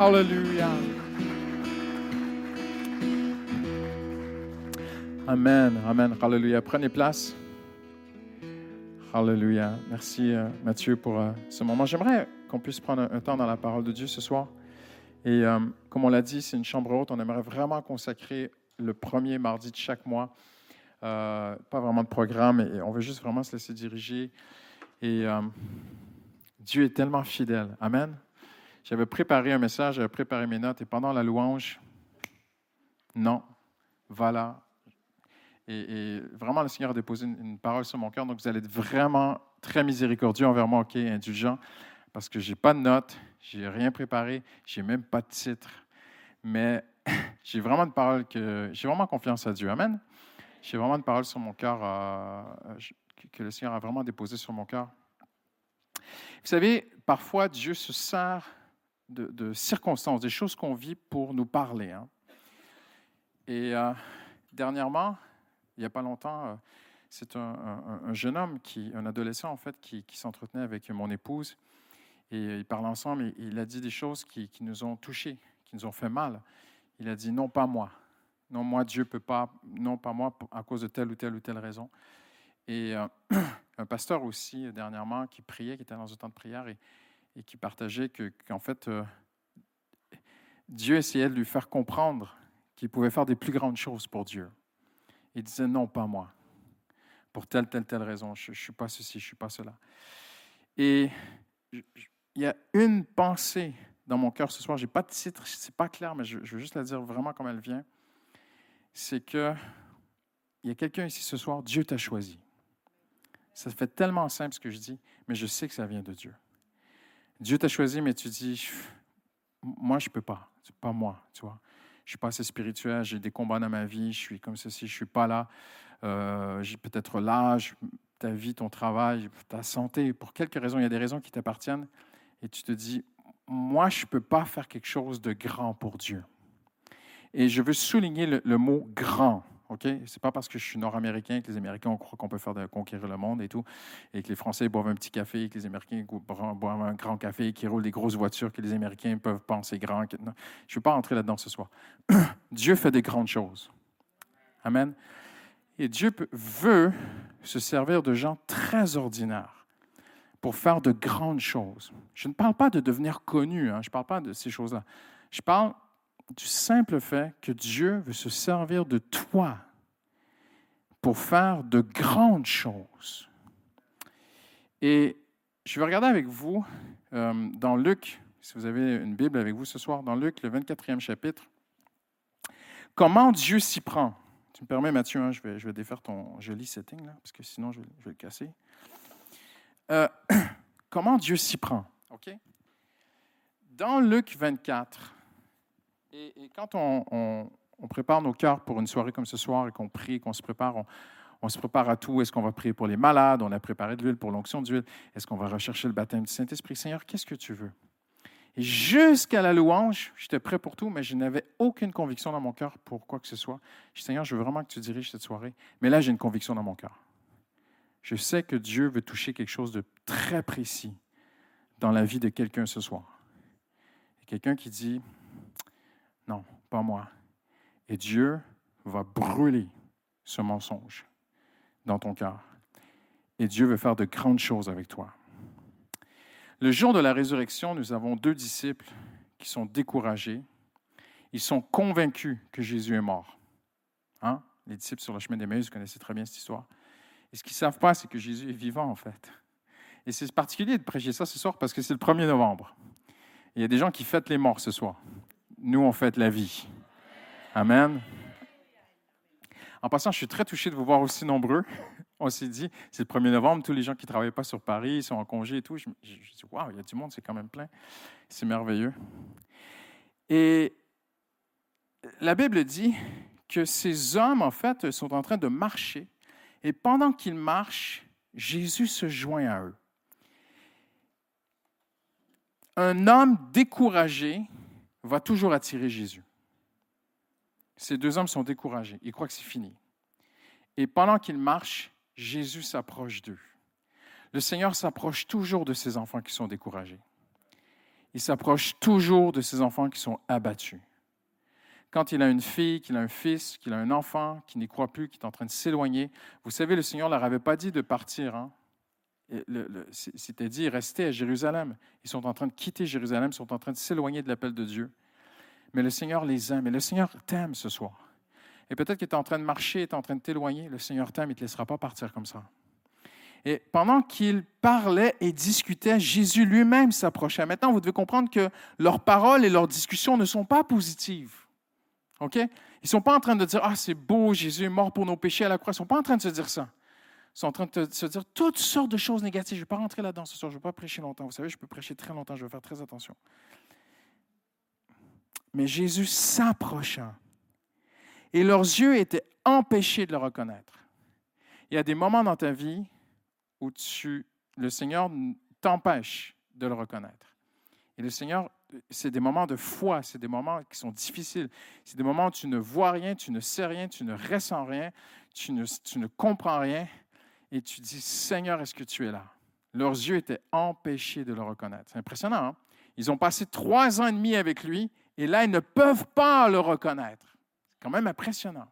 Hallelujah. Amen, Amen, Hallelujah. Prenez place. Hallelujah. Merci euh, Mathieu pour euh, ce moment. J'aimerais qu'on puisse prendre un, temps dans la parole de Dieu ce soir. Et euh, comme on l'a dit, c'est une chambre haute. On aimerait vraiment consacrer le premier mardi de chaque mois. Pas vraiment de programme, et on veut juste vraiment se laisser diriger. Et Dieu est tellement fidèle. Amen. J'avais préparé un message, j'avais préparé mes notes, et pendant la louange, non, voilà. Et, vraiment, le Seigneur a déposé une, parole sur mon cœur, donc vous allez être vraiment très miséricordieux envers moi, OK, indulgent, parce que je n'ai pas de notes, j'ai rien préparé, j'ai même pas de titre, mais j'ai vraiment une parole que j'ai vraiment confiance à Dieu. Amen. J'ai vraiment une parole sur mon cœur euh, que le Seigneur a vraiment déposée sur mon cœur. Vous savez, parfois Dieu se sert de, circonstances, des choses qu'on vit pour nous parler. hein. Et euh, dernièrement, il n'y a pas longtemps, euh, c'est un, un- un jeune homme, qui, un adolescent en fait, qui, s'entretenait avec mon épouse. Et ils parlaient ensemble et il a dit des choses qui, nous ont touchés, qui nous ont fait mal. Il a dit non, pas moi. Non, moi, Dieu peut pas. Non, pas moi, à cause de telle ou telle ou telle raison. Et euh, un pasteur aussi, euh, dernièrement, qui priait, qui était dans un temps de prière et, et qui partageait que- qu'en fait, euh, Dieu essayait de lui faire comprendre qu'il pouvait faire des plus grandes choses pour Dieu. Il disait non, pas moi. Pour telle, telle, telle raison. Je ne suis pas ceci, je ne suis pas cela. Et il y a une pensée dans mon cœur ce soir. Je n'ai pas de titre, c'est pas clair, mais je, je veux juste la dire vraiment comme elle vient. C'est que il y a quelqu'un ici ce soir, Dieu t'a choisi. Ça fait tellement simple ce que je dis, mais je sais que ça vient de Dieu. Dieu t'a choisi, mais tu dis, moi, je ne peux pas. C'est pas moi, tu vois. Je ne suis pas assez spirituel, j'ai des combats dans ma vie, je suis comme ceci, je ne suis pas là. Euh, j'ai peut-être l'âge, ta vie, ton travail, ta santé. Pour quelques raisons, il y a des raisons qui t'appartiennent. Et tu te dis, moi, je ne peux pas faire quelque chose de grand pour Dieu. Et je veux souligner le, le mot grand. OK? C'est pas parce que je suis nord-américain que les Américains on croit qu'on peut faire conquérir le monde et tout, et que les Français boivent un petit café, et que les Américains boivent un grand café, et qu'ils roulent des grosses voitures, que les Américains peuvent penser grand. Je ne veux pas entrer là-dedans ce soir. Dieu fait des grandes choses. Amen. Et Dieu veut se servir de gens très ordinaires pour faire de grandes choses. Je ne parle pas de devenir connu, hein, je ne parle pas de ces choses-là. Je parle du simple fait que Dieu veut se servir de toi pour faire de grandes choses. Et je vais regarder avec vous euh, dans Luc, si vous avez une Bible avec vous ce soir, dans Luc, le 24e chapitre, comment Dieu s'y prend? Tu me permets, Mathieu, hein, je, vais, défaire ton joli setting, là, parce que sinon je, vais- je vais le casser. Euh, comment Dieu s'y prend? OK? Dans Luc 24, et, quand on, prépare nos cœurs pour une soirée comme ce soir et qu'on prie, qu'on se prépare, on, on se prépare à tout. Est-ce qu'on va prier pour les malades? On a préparé de l'huile pour l'onction d'huile. Est-ce qu'on va rechercher le baptême du Saint-Esprit? Seigneur, qu'est-ce que tu veux? Et jusqu'à la louange, j'étais prêt pour tout, mais je n'avais aucune conviction dans mon cœur pour quoi que ce soit. Je dis, Seigneur, je veux vraiment que tu diriges cette soirée. Mais là, j'ai une conviction dans mon cœur. Je sais que Dieu veut toucher quelque chose de très précis dans la vie de quelqu'un ce soir. Quelqu'un qui dit, non, pas moi. Et Dieu va brûler ce mensonge dans ton cœur. Et Dieu veut faire de grandes choses avec toi. Le jour de la résurrection, nous avons deux disciples qui sont découragés. Ils sont convaincus que Jésus est mort. Hein? Les disciples sur le chemin d'Emmaüs, connaissez très bien cette histoire. Et ce qu'ils ne savent pas, c'est que Jésus est vivant, en fait. Et c'est particulier de prêcher ça ce soir parce que c'est le 1er novembre. Il y a des gens qui fêtent les morts ce soir. Nous, on fête la vie. Amen. En passant, je suis très touché de vous voir aussi nombreux. On s'est dit, c'est le 1er novembre, tous les gens qui ne travaillent pas sur Paris sont en congé et tout. Je je dis, waouh, il y a du monde, c'est quand même plein. C'est merveilleux. Et la Bible dit que ces hommes, en fait, sont en train de marcher. Et pendant qu'ils marchent, Jésus se joint à eux. Un homme découragé va toujours attirer Jésus. Ces deux hommes sont découragés. Ils croient que c'est fini. Et pendant qu'ils marchent, Jésus s'approche d'eux. Le Seigneur s'approche toujours de ses enfants qui sont découragés. il s'approche toujours de ses enfants qui sont abattus. Quand il a une fille, qu'il a un fils, qu'il a un enfant qui n'y croit plus, qui est en train de s'éloigner, vous savez, le Seigneur ne leur avait pas dit de partir. Hein? Dit, rester à Jérusalem. Ils sont en train de quitter Jérusalem, ils sont en train de s'éloigner de l'appel de Dieu. Mais le Seigneur les aime et le Seigneur t'aime ce soir. Et peut-être qu'il est en train de marcher, est en train de t'éloigner, le Seigneur t'aime, il ne te laissera pas partir comme ça. Et pendant qu'ils parlaient et discutaient, Jésus lui-même s'approchait. Maintenant, vous devez comprendre que leurs paroles et leurs discussions ne sont pas positives. OK? Ils ne sont pas en train de dire Ah, c'est beau, Jésus est mort pour nos péchés à la croix. Ils ne sont pas en train de se dire ça. Sont en train de se dire toutes sortes de choses négatives. Je ne vais pas rentrer là-dedans ce soir. Je ne vais pas prêcher longtemps. Vous savez, je peux prêcher très longtemps. Je vais faire très attention. Mais Jésus s'approcha. Et leurs yeux étaient empêchés de le reconnaître. Il y a des moments dans ta vie où tu, le Seigneur t'empêche de le reconnaître. Et le Seigneur, c'est des moments de foi, c'est des moments qui sont difficiles. C'est des moments où tu ne vois rien, tu ne sais rien, tu ne ressens rien, tu ne, tu ne comprends rien. Et tu dis, Seigneur, est-ce que tu es là? Leurs yeux étaient empêchés de le reconnaître. C'est impressionnant. Hein? Ils ont passé trois ans et demi avec lui et là, ils ne peuvent pas le reconnaître. C'est quand même impressionnant.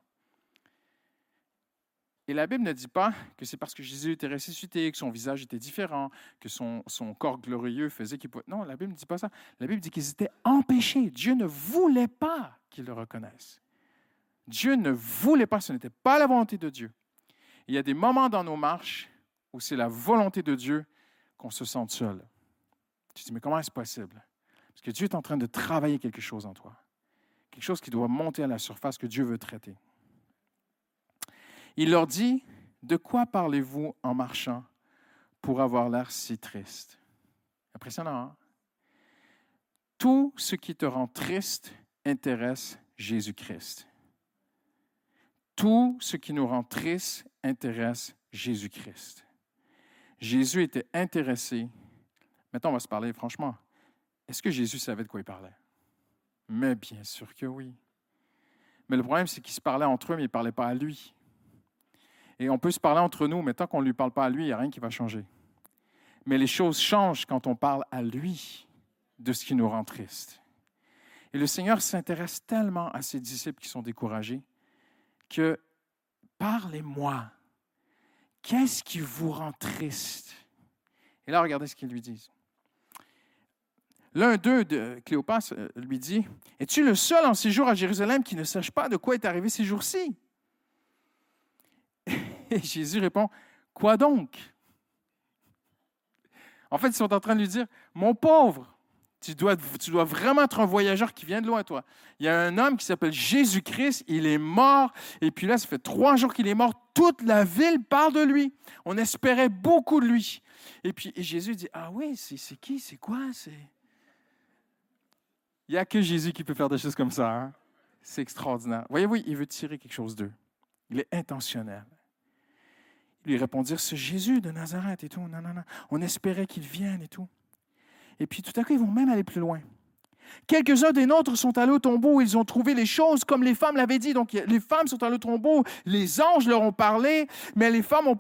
Et la Bible ne dit pas que c'est parce que Jésus était ressuscité, que son visage était différent, que son, corps glorieux faisait qu'il pouvait... Non, la Bible ne dit pas ça. La Bible dit qu'ils étaient empêchés. Dieu ne voulait pas qu'ils le reconnaissent. Dieu ne voulait pas, ce n'était pas la volonté de Dieu. Il y a des moments dans nos marches où c'est la volonté de Dieu qu'on se sente seul. Tu te dis, mais comment est-ce possible? Parce que Dieu est en train de travailler quelque chose en toi. Quelque chose qui doit monter à la surface que Dieu veut traiter. Il leur dit, De quoi parlez-vous en marchant pour avoir l'air si triste? Impressionnant, hein? Tout ce qui te rend triste intéresse Jésus-Christ. Tout ce qui nous rend triste intéresse Jésus-Christ. Jésus était intéressé. Maintenant, on va se parler franchement. Est-ce que Jésus savait de quoi il parlait? Mais bien sûr que oui. Mais le problème, c'est qu'ils se parlaient entre eux, mais ils ne parlaient pas à lui. Et on peut se parler entre nous, mais tant qu'on ne lui parle pas à lui, il n'y a rien qui va changer. Mais les choses changent quand on parle à lui de ce qui nous rend tristes. Et le Seigneur s'intéresse tellement à ses disciples qui sont découragés que parlez-moi. Qu'est-ce qui vous rend triste? Et là, regardez ce qu'ils lui disent. L'un d'eux, de Cléopas, euh, lui dit Es-tu le seul en séjour à Jérusalem qui ne sache pas de quoi est arrivé ces jours-ci Et Jésus répond, Quoi donc En fait, ils sont en train de lui dire, Mon pauvre, tu dois, vraiment être un voyageur qui vient de loin, toi. Il y a un homme qui s'appelle Jésus-Christ, il est mort, et puis là, ça fait trois jours qu'il est mort. Toute la ville parle de lui. On espérait beaucoup de lui. Et puis Jésus dit, ah oui, c'est qui, c'est quoi, c'est... Il n'y a que Jésus qui peut faire des choses comme ça. Hein. C'est extraordinaire. Voyez-vous, il veut tirer quelque chose d'eux. Il est intentionnel lui répondirent, c'est Jésus de Nazareth et tout. Non, non, non. On espérait qu'il vienne et tout. Et puis tout à coup, ils vont même aller plus loin. Quelques-uns des nôtres sont allés au tombeau, ils ont trouvé les choses comme les femmes l'avaient dit. Donc les femmes sont allées au tombeau, les anges leur ont parlé, mais les femmes n'ont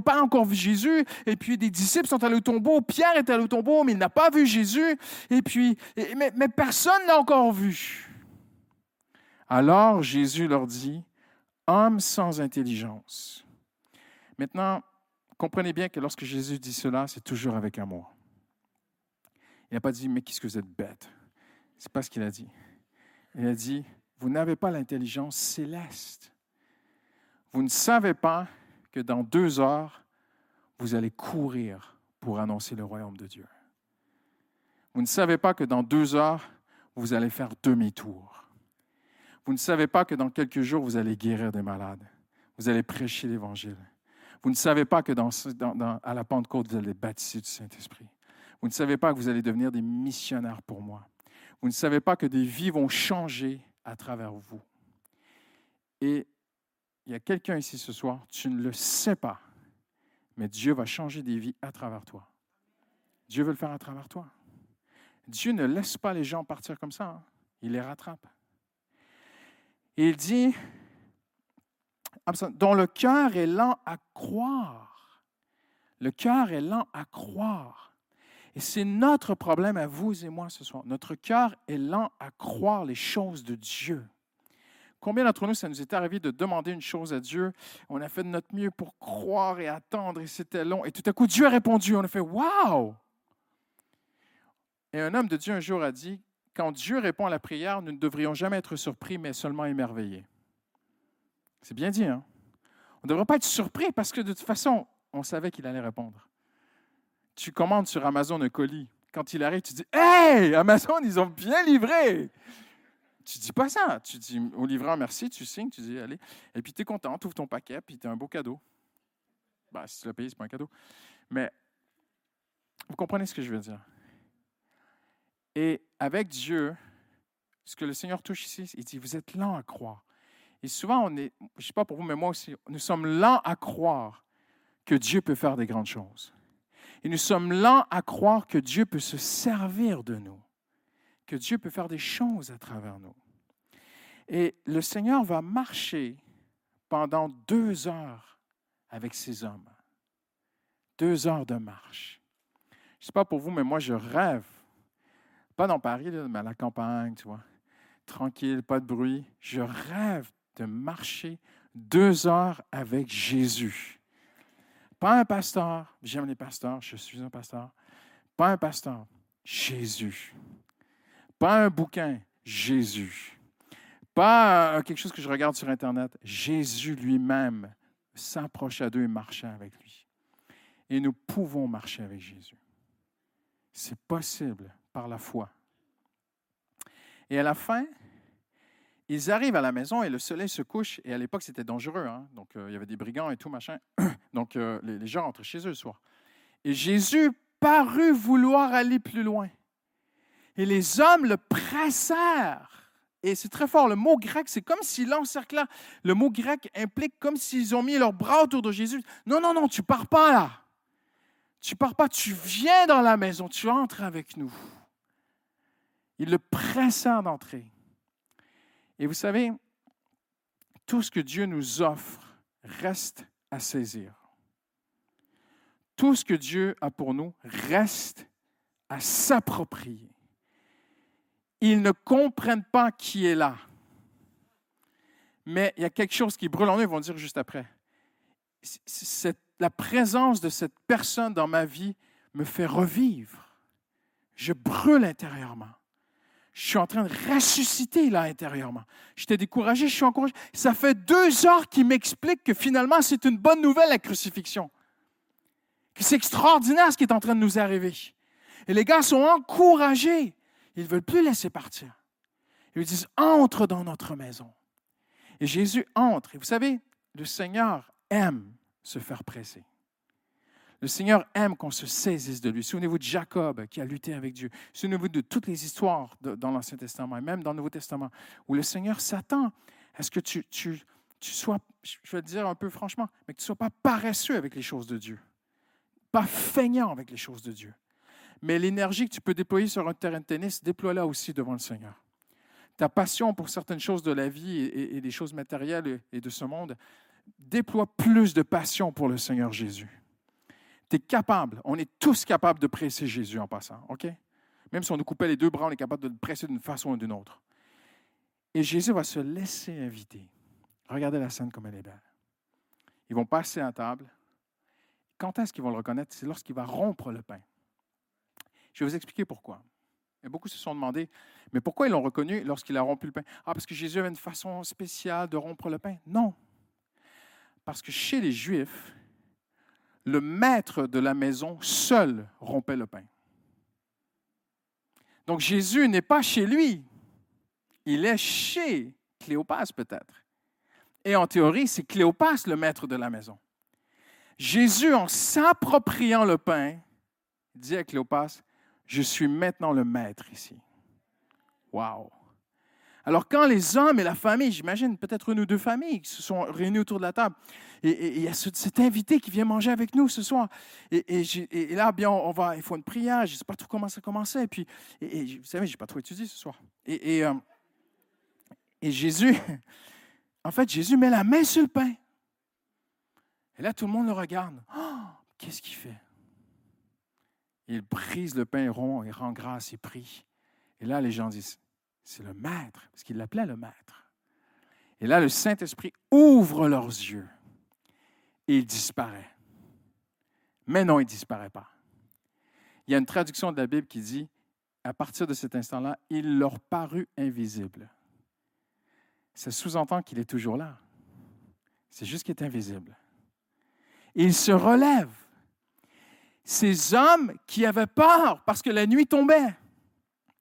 pas, encore vu Jésus. Et puis des disciples sont allés au tombeau, Pierre est allé au tombeau, mais il n'a pas vu Jésus. Et puis, mais, mais personne n'a encore vu. Alors Jésus leur dit, Homme sans intelligence, Maintenant, comprenez bien que lorsque Jésus dit cela, c'est toujours avec amour. Il n'a pas dit, mais qu'est-ce que vous êtes bête? Ce n'est pas ce qu'il a dit. Il a dit, vous n'avez pas l'intelligence céleste. Vous ne savez pas que dans deux heures, vous allez courir pour annoncer le royaume de Dieu. Vous ne savez pas que dans deux heures, vous allez faire demi-tour. Vous ne savez pas que dans quelques jours, vous allez guérir des malades. Vous allez prêcher l'Évangile. Vous ne savez pas que dans, à la Pentecôte, vous allez baptisé du Saint-Esprit. Vous ne savez pas que vous allez devenir des missionnaires pour moi. Vous ne savez pas que des vies vont changer à travers vous. Et il y a quelqu'un ici ce soir, tu ne le sais pas, mais Dieu va changer des vies à travers toi. Dieu veut le faire à travers toi. Dieu ne laisse pas les gens partir comme ça. Hein. Il les rattrape. Il dit, dont le cœur est lent à croire. Le cœur est lent à croire. Et c'est notre problème à vous et moi ce soir. Notre cœur est lent à croire les choses de Dieu. Combien d'entre nous, ça nous est arrivé de demander une chose à Dieu, on a fait de notre mieux pour croire et attendre, et c'était long, et tout à coup, Dieu a répondu, on a fait Wow! Et un homme de Dieu un jour a dit, quand Dieu répond à la prière, nous ne devrions jamais être surpris, mais seulement émerveillés. C'est bien dit, hein? On ne devrait pas être surpris parce que de toute façon, on savait qu'il allait répondre. Tu commandes sur Amazon un colis. Quand il arrive, tu dis Hey, Amazon, ils ont bien livré. Tu dis pas ça. Tu dis au livreur merci, tu signes, tu dis allez. Et puis tu es content, tu ouvres ton paquet, puis tu as un beau cadeau. Ben, si tu l'as payé, ce pas un cadeau. Mais vous comprenez ce que je veux dire. Et avec Dieu, ce que le Seigneur touche ici, il dit Vous êtes lent à croire. Et souvent, on je ne sais pas pour vous, mais moi aussi, nous sommes lents à croire que Dieu peut faire des grandes choses. Et nous sommes lents à croire que Dieu peut se servir de nous, que Dieu peut faire des choses à travers nous. Et le Seigneur va marcher pendant deux heures avec ces hommes. Deux heures de marche. Je ne sais pas pour vous, mais moi, je rêve. Pas dans Paris, mais à la campagne, tu vois. Tranquille, pas de bruit. Je rêve de marcher deux heures avec Jésus. Pas un pasteur, j'aime les pasteurs, je suis un pasteur. Pas un pasteur, Jésus. Pas un bouquin, Jésus. Pas euh, quelque chose que je regarde sur Internet, Jésus lui-même s'approcha d'eux et marcha avec lui. Et nous pouvons marcher avec Jésus. C'est possible par la foi. Et à la fin, ils arrivent à la maison et le soleil se couche. Et à l'époque, c'était dangereux. Hein. Donc, euh, il y avait des brigands et tout, machin. Donc, euh, les, gens rentrent chez eux le soir. Et Jésus parut vouloir aller plus loin. Et les hommes le pressèrent. Et c'est très fort. Le mot grec, c'est comme s'ils l'encerclaient. Le mot grec implique comme s'ils ont mis leurs bras autour de Jésus. Non, non, non, tu pars pas là. Tu pars pas. Tu viens dans la maison. Tu entres avec nous. Ils le pressèrent d'entrer. Et vous savez, tout ce que Dieu nous offre reste à saisir. Tout ce que Dieu a pour nous reste à s'approprier. Ils ne comprennent pas qui est là. Mais il y a quelque chose qui brûle en eux, ils vont dire juste après. la présence de cette personne dans ma vie me fait revivre. Je brûle intérieurement je suis en train de ressusciter là intérieurement. J'étais découragé, je suis encouragé. Ça fait deux heures qu'il m'explique que finalement c'est une bonne nouvelle la crucifixion. Que c'est extraordinaire ce qui est en train de nous arriver. Et les gars sont encouragés. Ils ne veulent plus laisser partir. Ils lui disent entre dans notre maison. Et Jésus entre. Et vous savez, le Seigneur aime se faire presser. Le Seigneur aime qu'on se saisisse de lui. Souvenez-vous de Jacob qui a lutté avec Dieu. Souvenez-vous de toutes les histoires dans l'Ancien Testament et même dans le Nouveau Testament où le Seigneur s'attend à ce que tu, sois, je vais te dire un peu franchement, mais que tu ne sois pas paresseux avec les choses de Dieu, pas feignant avec les choses de Dieu. Mais l'énergie que tu peux déployer sur un terrain de tennis, déploie-la aussi devant le Seigneur. Ta passion pour certaines choses de la vie et, et des choses matérielles et de ce monde, déploie plus de passion pour le Seigneur Jésus tu es capable, on est tous capables de presser Jésus en passant, OK? Même si on nous coupait les deux bras, on est capable de le presser d'une façon ou d'une autre. Et Jésus va se laisser inviter. Regardez la scène comme elle est belle. Ils vont passer à table. Quand est-ce qu'ils vont le reconnaître? C'est lorsqu'il va rompre le pain. Je vais vous expliquer pourquoi. Beaucoup se sont demandé, mais pourquoi ils l'ont reconnu lorsqu'il a rompu le pain? Ah, parce que Jésus avait une façon spéciale de rompre le pain? Non. Parce que chez les Juifs, le maître de la maison seul rompait le pain. Donc Jésus n'est pas chez lui, il est chez Cléopas peut-être. Et en théorie, c'est Cléopas le maître de la maison. Jésus, en s'appropriant le pain, dit à Cléopas, je suis maintenant le maître ici. Wow! Alors quand les hommes et la famille, j'imagine peut-être une ou deux familles qui se sont réunies autour de la table, et il y a cet invité qui vient manger avec nous ce soir, et, là, bien, on va, il faut une prière, je ne sais pas trop comment ça commençait, et puis, vous savez, je n'ai pas trop étudié ce soir. Et, euh, Jésus, en fait, Jésus met la main sur le pain. Et là, tout le monde le regarde. Oh, qu'est-ce qu'il fait? Il brise le pain rond, il rend grâce, il prie. Et là, les gens disent, c'est le maître, parce qu'il l'appelait le maître. Et là, le Saint-Esprit ouvre leurs yeux et il disparaît. Mais non, il ne disparaît pas. Il y a une traduction de la Bible qui dit, à partir de cet instant-là, il leur parut invisible. Ça sous-entend qu'il est toujours là. C'est juste qu'il est invisible. il se relève. Ces hommes qui avaient peur parce que la nuit tombait,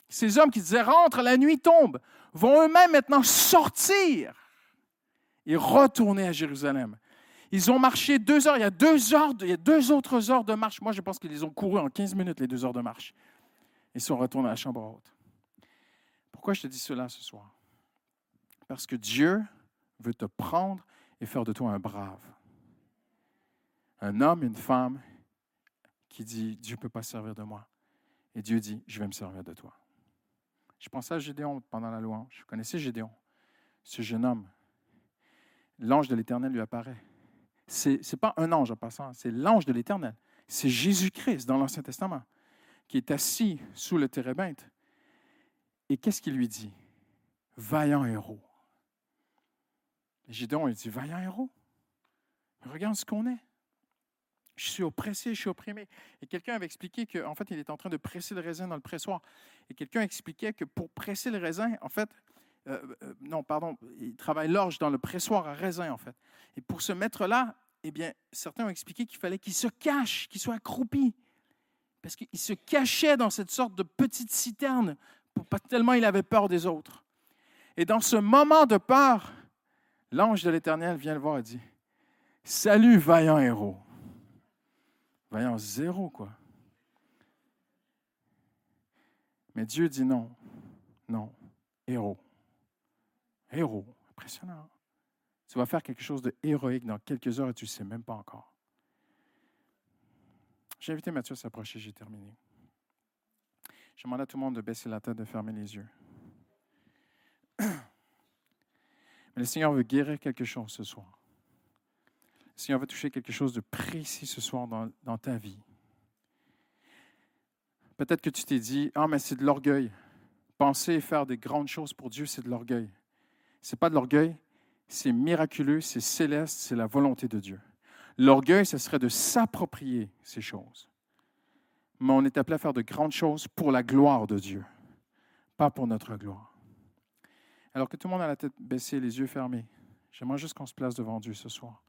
ces hommes qui disaient rentre, la nuit tombe, vont eux-mêmes maintenant sortir et retourner à Jérusalem. Ils ont marché deux heures. Il y a deux heures, il y a deux autres heures de marche. Moi, je pense qu'ils ont couru en 15 minutes, les deux heures de marche. Ils sont retournés à la chambre haute. Pourquoi je te dis cela ce soir? Parce que Dieu veut te prendre et faire de toi un brave. Un homme, une femme qui dit, Dieu ne peut pas servir de moi. Et Dieu dit, je vais me servir de toi. Je pensais à Gédéon pendant la louange. Je connaissais Gédéon, ce jeune homme. L'ange de l'Éternel lui apparaît. Ce n'est pas un ange en passant, c'est l'ange de l'Éternel. C'est Jésus-Christ dans l'Ancien Testament qui est assis sous le térébinthe. Et qu'est-ce qu'il lui dit? Vaillant héros. Gédéon, il dit, vaillant héros. Regarde ce qu'on est. Je suis oppressé, je suis opprimé. Et quelqu'un avait expliqué qu'en fait, il est en train de presser le raisin dans le pressoir. Et quelqu'un expliquait que pour presser le raisin, en fait, euh, euh, non, pardon, il travaille l'orge dans le pressoir à raisin, en fait. Et pour se mettre là, eh bien, certains ont expliqué qu'il fallait qu'il se cache, qu'il soit accroupi. Parce qu'il se cachait dans cette sorte de petite citerne, pour, tellement il avait peur des autres. Et dans ce moment de peur, l'ange de l'Éternel vient le voir et dit, Salut, vaillant héros. Vaillant zéro, quoi. Mais Dieu dit non, non, héros. Héros, impressionnant. Tu vas faire quelque chose de héroïque dans quelques heures et tu ne sais même pas encore. J'ai invité Mathieu à s'approcher, j'ai terminé. Je demande à tout le monde de baisser la tête, de fermer les yeux. Mais le Seigneur veut guérir quelque chose ce soir. Le Seigneur veut toucher quelque chose de précis ce soir dans, dans ta vie. Peut-être que tu t'es dit, ah, mais c'est de l'orgueil. Penser et faire des grandes choses pour Dieu, c'est de l'orgueil. Ce n'est pas de l'orgueil, c'est miraculeux, c'est céleste, c'est la volonté de Dieu. L'orgueil, ce serait de s'approprier ces choses. Mais on est appelé à faire de grandes choses pour la gloire de Dieu, pas pour notre gloire. Alors que tout le monde a la tête baissée, les yeux fermés, j'aimerais juste qu'on se place devant Dieu ce soir,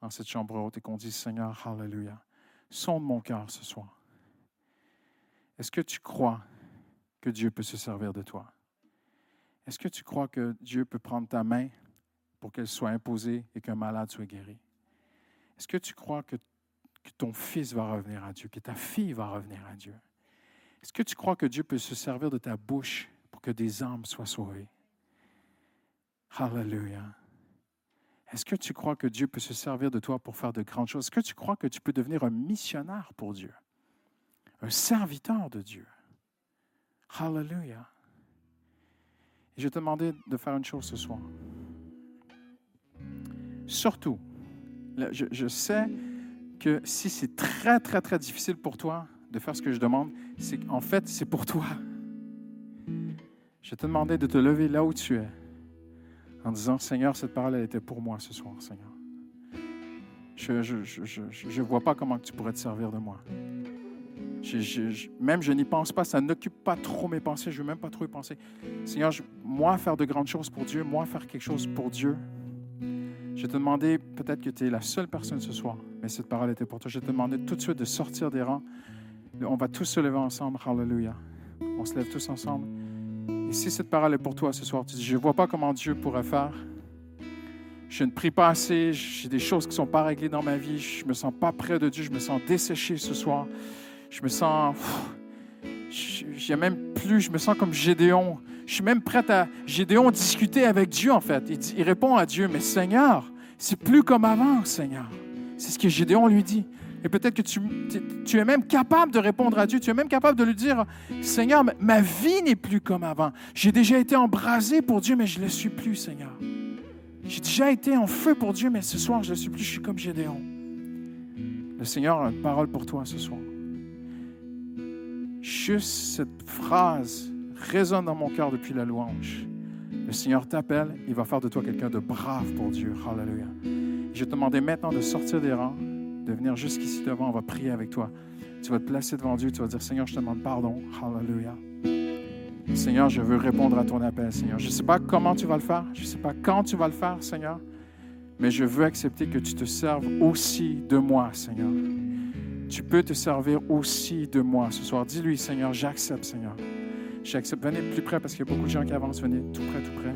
en cette chambre haute, et qu'on dise Seigneur, Hallelujah, sonde mon cœur ce soir. Est-ce que tu crois que Dieu peut se servir de toi? Est-ce que tu crois que Dieu peut prendre ta main pour qu'elle soit imposée et qu'un malade soit guéri? Est-ce que tu crois que, ton fils va revenir à Dieu, que ta fille va revenir à Dieu? Est-ce que tu crois que Dieu peut se servir de ta bouche pour que des âmes soient sauvées? Hallelujah. Est-ce que tu crois que Dieu peut se servir de toi pour faire de grandes choses? Est-ce que tu crois que tu peux devenir un missionnaire pour Dieu? Un serviteur de Dieu? Hallelujah. Et je te demander de faire une chose ce soir. Surtout, je, sais que si c'est très, très, très difficile pour toi de faire ce que je demande, c'est qu'en fait, c'est pour toi. Je te demandais de te lever là où tu es en disant, Seigneur, cette parole, elle était pour moi ce soir, Seigneur. Je ne vois pas comment tu pourrais te servir de moi. même je n'y pense pas, ça n'occupe pas trop mes pensées, je ne veux même pas trop y penser. Seigneur, moi, faire de grandes choses pour Dieu, moi, faire quelque chose pour Dieu, je te demander, peut-être que tu es la seule personne ce soir, mais cette parole était pour toi. Je te demander tout de suite de sortir des rangs. On va tous se lever ensemble. Hallelujah. On se lève tous ensemble. Et si cette parole est pour toi ce soir, tu dis, je ne vois pas comment Dieu pourrait faire. Je ne prie pas assez. J'ai des choses qui ne sont pas réglées dans ma vie. Je ne me sens pas près de Dieu. Je me sens desséché ce soir. Je me sens... J'ai même plus, je me sens comme Gédéon. Je suis même prêt à, Gédéon, discuter avec Dieu, en fait. Il, il répond à Dieu, mais Seigneur, c'est plus comme avant, Seigneur. C'est ce que Gédéon lui dit. Et peut-être que tu, es même capable de répondre à Dieu. Tu es même capable de lui dire, Seigneur, ma vie n'est plus comme avant. J'ai déjà été embrasé pour Dieu, mais je ne le suis plus, Seigneur. J'ai déjà été en feu pour Dieu, mais ce soir, je ne le suis plus. Je suis comme Gédéon. Le Seigneur a une parole pour toi ce soir. juste cette phrase résonne dans mon cœur depuis la louange. Le Seigneur t'appelle, il va faire de toi quelqu'un de brave pour Dieu. Hallelujah. Je te demandais maintenant de sortir des rangs, de venir jusqu'ici devant, on va prier avec toi. Tu vas te placer devant Dieu, tu vas dire Seigneur, je te demande pardon. Hallelujah. Seigneur, je veux répondre à ton appel, Seigneur. Je ne sais pas comment tu vas le faire, je ne sais pas quand tu vas le faire, Seigneur, mais je veux accepter que tu te serves aussi de moi, Seigneur. Tu peux te servir aussi de moi ce soir. Dis-lui, Seigneur, j'accepte, Seigneur. J'accepte. Venez plus près parce qu'il y a beaucoup de gens qui avancent. Venez tout près, tout près.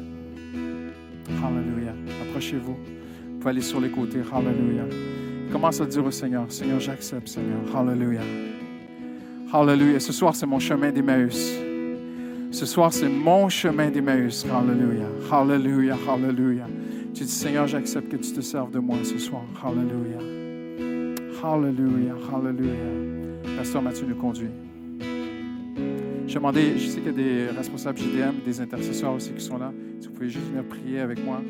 Hallelujah. Approchez-vous. Vous pouvez aller sur les côtés. Hallelujah. Commence à dire au Seigneur, Seigneur, j'accepte, Seigneur. Hallelujah. Hallelujah. Ce soir, c'est mon chemin d'Emmaüs. Ce soir, c'est mon chemin d'Emmaüs. Hallelujah. Hallelujah. Hallelujah. Tu dis, Seigneur, j'accepte que tu te serves de moi ce soir. Hallelujah. Hallelujah. Hallelujah. Pasteur Mathieu nous conduit. Je demandais, je sais qu'il y a des responsables GDM, des intercesseurs aussi qui sont là. Si vous pouvez juste venir prier avec moi.